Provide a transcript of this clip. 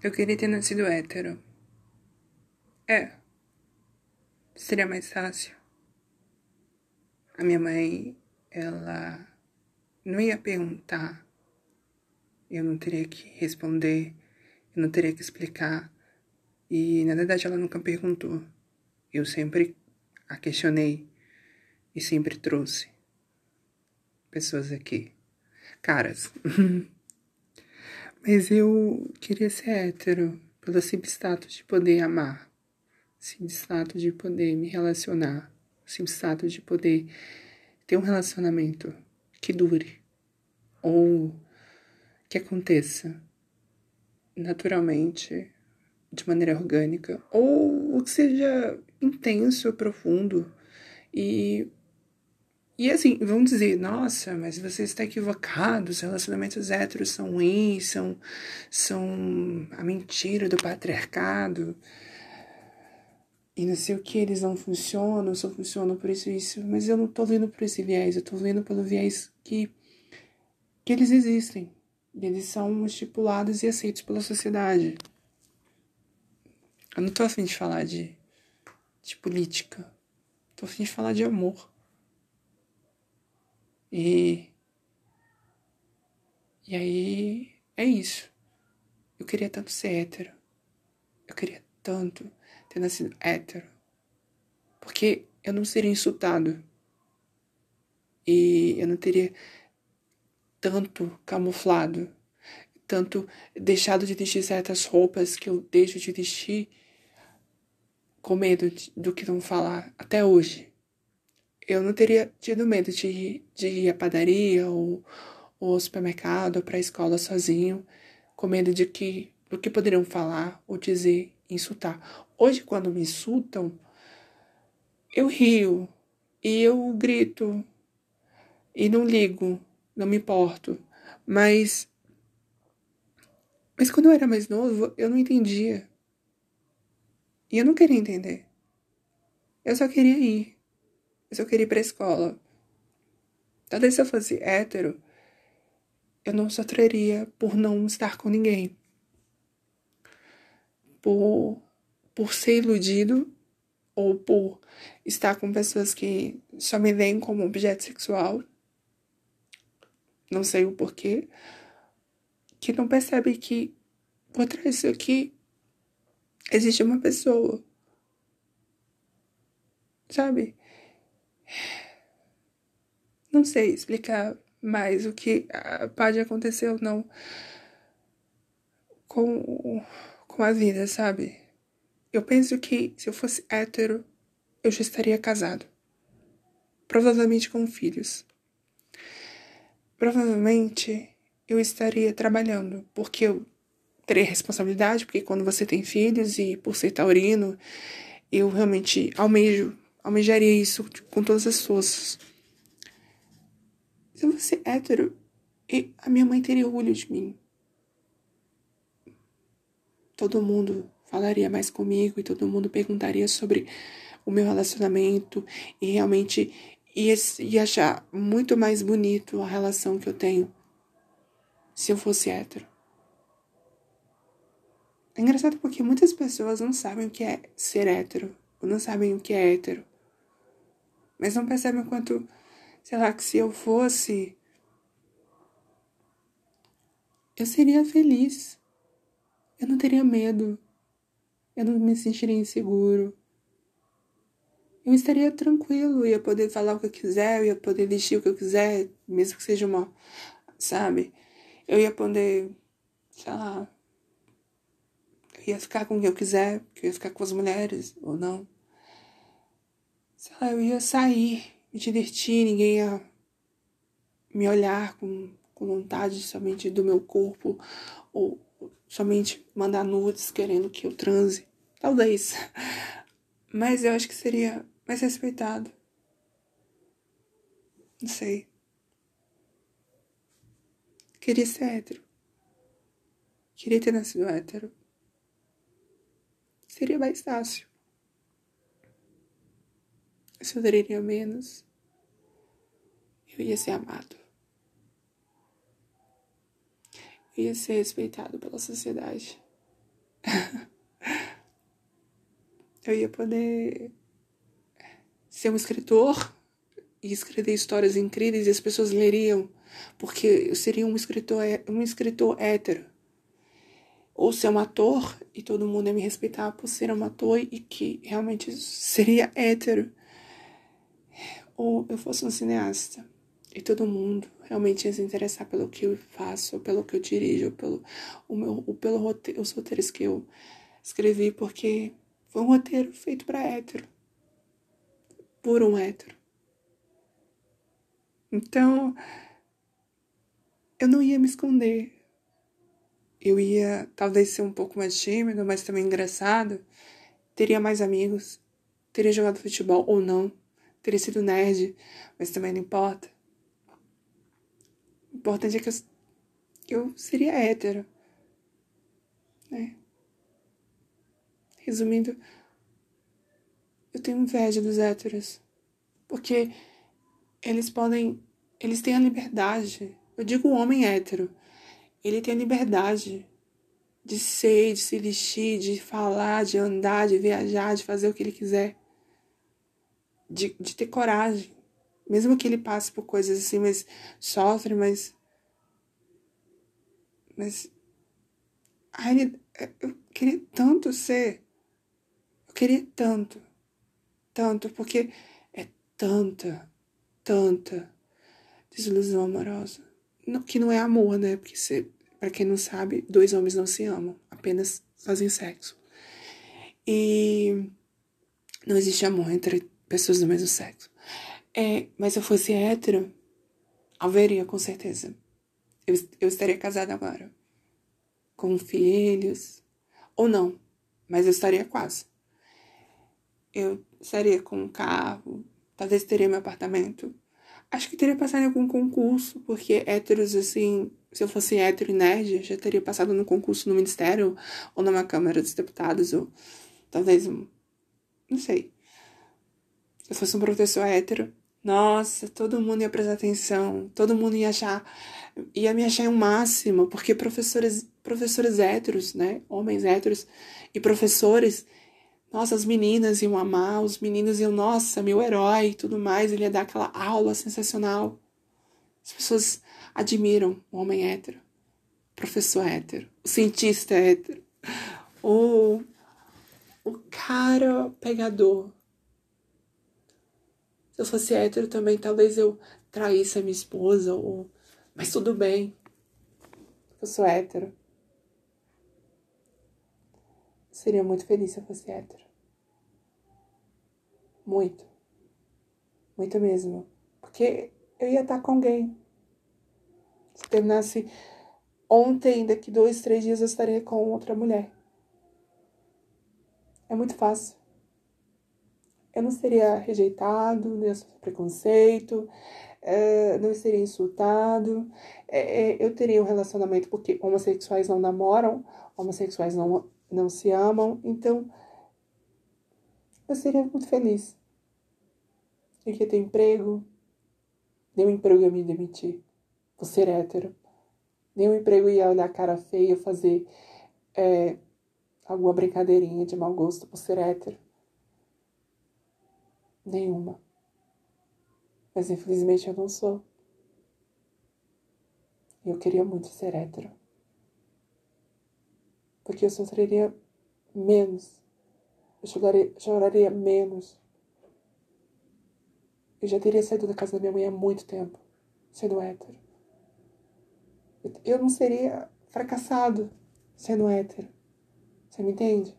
Eu queria ter nascido hétero. É. Seria mais fácil. A minha mãe, ela não ia perguntar. Eu não teria que responder. Eu não teria que explicar. E na verdade ela nunca perguntou. Eu sempre a questionei e sempre trouxe pessoas aqui. Caras. Mas eu queria ser hétero pelo simples status de poder amar, simples status de poder me relacionar, simples status de poder ter um relacionamento que dure ou que aconteça naturalmente, de maneira orgânica, ou que seja intenso, profundo e e assim, vão dizer, nossa, mas você está equivocado, os relacionamentos héteros são ruins, são, são a mentira do patriarcado. E não sei o que, eles não funcionam, só funcionam por isso e isso. Mas eu não estou vendo por esse viés, eu estou vendo pelo viés que, que eles existem. Eles são estipulados e aceitos pela sociedade. Eu não estou afim de falar de, de política. Estou afim de falar de amor. E. E aí. É isso. Eu queria tanto ser hétero. Eu queria tanto ter nascido hétero. Porque eu não seria insultado. E eu não teria tanto camuflado, tanto deixado de vestir certas roupas que eu deixo de vestir com medo do que vão falar até hoje eu não teria tido medo de, de ir à padaria ou, ou ao supermercado ou para a escola sozinho, com medo de que do que poderiam falar ou dizer, insultar. Hoje, quando me insultam, eu rio e eu grito e não ligo, não me importo. Mas mas quando eu era mais novo, eu não entendia. E eu não queria entender. Eu só queria ir mas eu queria ir pra escola. Talvez se eu fosse hétero, eu não sofreria por não estar com ninguém. Por, por ser iludido ou por estar com pessoas que só me veem como objeto sexual. Não sei o porquê. Que não percebe que por trás disso aqui existe uma pessoa. Sabe? Não sei explicar mais o que ah, pode acontecer ou não com, com a vida, sabe? Eu penso que se eu fosse hétero, eu já estaria casado. Provavelmente com filhos. Provavelmente eu estaria trabalhando, porque eu teria responsabilidade, porque quando você tem filhos e por ser taurino, eu realmente almejo almejaria isso com todas as forças. Se eu fosse hétero, a minha mãe teria orgulho de mim. Todo mundo falaria mais comigo e todo mundo perguntaria sobre o meu relacionamento e realmente ia, ia achar muito mais bonito a relação que eu tenho se eu fosse hétero. É engraçado porque muitas pessoas não sabem o que é ser hétero, ou não sabem o que é hétero. Mas não percebem o quanto, sei lá, que se eu fosse, eu seria feliz. Eu não teria medo. Eu não me sentiria inseguro. Eu estaria tranquilo, ia poder falar o que eu quiser, eu ia poder vestir o que eu quiser, mesmo que seja uma, sabe? Eu ia poder, sei lá, ia ficar com quem eu quiser, eu ia ficar com as mulheres ou não sei lá, eu ia sair, me divertir, ninguém ia me olhar com, com vontade somente do meu corpo ou somente mandar nudes querendo que eu transe. Talvez. Mas eu acho que seria mais respeitado. Não sei. Queria ser hétero. Queria ter nascido hétero. Seria mais fácil se eu daria menos, eu ia ser amado. Eu ia ser respeitado pela sociedade. eu ia poder ser um escritor e escrever histórias incríveis e as pessoas leriam, porque eu seria um escritor, um escritor hétero. Ou ser um ator e todo mundo ia me respeitar por ser um ator e que realmente seria hétero. Ou eu fosse um cineasta e todo mundo realmente ia se interessar pelo que eu faço, pelo que eu dirijo, pelo, o meu, ou pelo roteiro, os roteiros que eu escrevi, porque foi um roteiro feito para hétero. Por um hétero. Então, eu não ia me esconder. Eu ia talvez ser um pouco mais tímido, mas também engraçado. Teria mais amigos. Teria jogado futebol ou não. Teria sido nerd, mas também não importa. O importante é que eu, eu seria hétero. Né? Resumindo, eu tenho inveja dos héteros. Porque eles podem. Eles têm a liberdade. Eu digo homem hétero. Ele tem a liberdade de ser, de se vestir, de falar, de andar, de viajar, de fazer o que ele quiser. De, de ter coragem. Mesmo que ele passe por coisas assim, mas sofre, mas. Mas. Ai, eu queria tanto ser. Eu queria tanto. Tanto, porque é tanta tanta desilusão amorosa. Que não é amor, né? Porque, para quem não sabe, dois homens não se amam, apenas fazem sexo. E não existe amor entre pessoas do mesmo sexo. É, mas se eu fosse hétero, haveria com certeza. Eu, eu estaria casada agora. Com filhos. Ou não, mas eu estaria quase. Eu estaria com um carro, Talvez teria meu apartamento. Acho que teria passado em algum concurso, porque héteros, assim, se eu fosse hétero e nerd, já teria passado no concurso no Ministério ou numa Câmara dos Deputados, ou talvez um. Não sei. Se eu fosse um professor hétero, nossa, todo mundo ia prestar atenção, todo mundo ia achar, ia me achar o um máximo, porque professores, professores héteros, né, homens héteros e professores nossa, as meninas iam amar, os meninos iam, nossa, meu herói e tudo mais. Ele ia dar aquela aula sensacional. As pessoas admiram o homem hétero, o professor hétero, o cientista hétero, o, o cara pegador. Se eu fosse hétero também, talvez eu traísse a minha esposa, ou... mas tudo bem. Eu sou hétero. Seria muito feliz se eu fosse hétero. Muito. Muito mesmo. Porque eu ia estar com alguém. Se terminasse ontem, daqui dois, três dias eu estaria com outra mulher. É muito fácil. Eu não seria rejeitado, não ia sofrer preconceito, é, não seria insultado. É, é, eu teria um relacionamento, porque homossexuais não namoram, homossexuais não não se amam. Então, eu seria muito feliz. Eu ia ter emprego, nenhum emprego ia me demitir. Vou ser hétero. Nenhum emprego ia olhar a cara feia, fazer é, alguma brincadeirinha de mau gosto por ser hétero. Nenhuma. Mas infelizmente eu não sou. E eu queria muito ser hétero porque eu sofreria menos, eu choraria, choraria menos. Eu já teria saído da casa da minha mãe há muito tempo, sendo hétero. Eu não seria fracassado sendo hétero. Você me entende?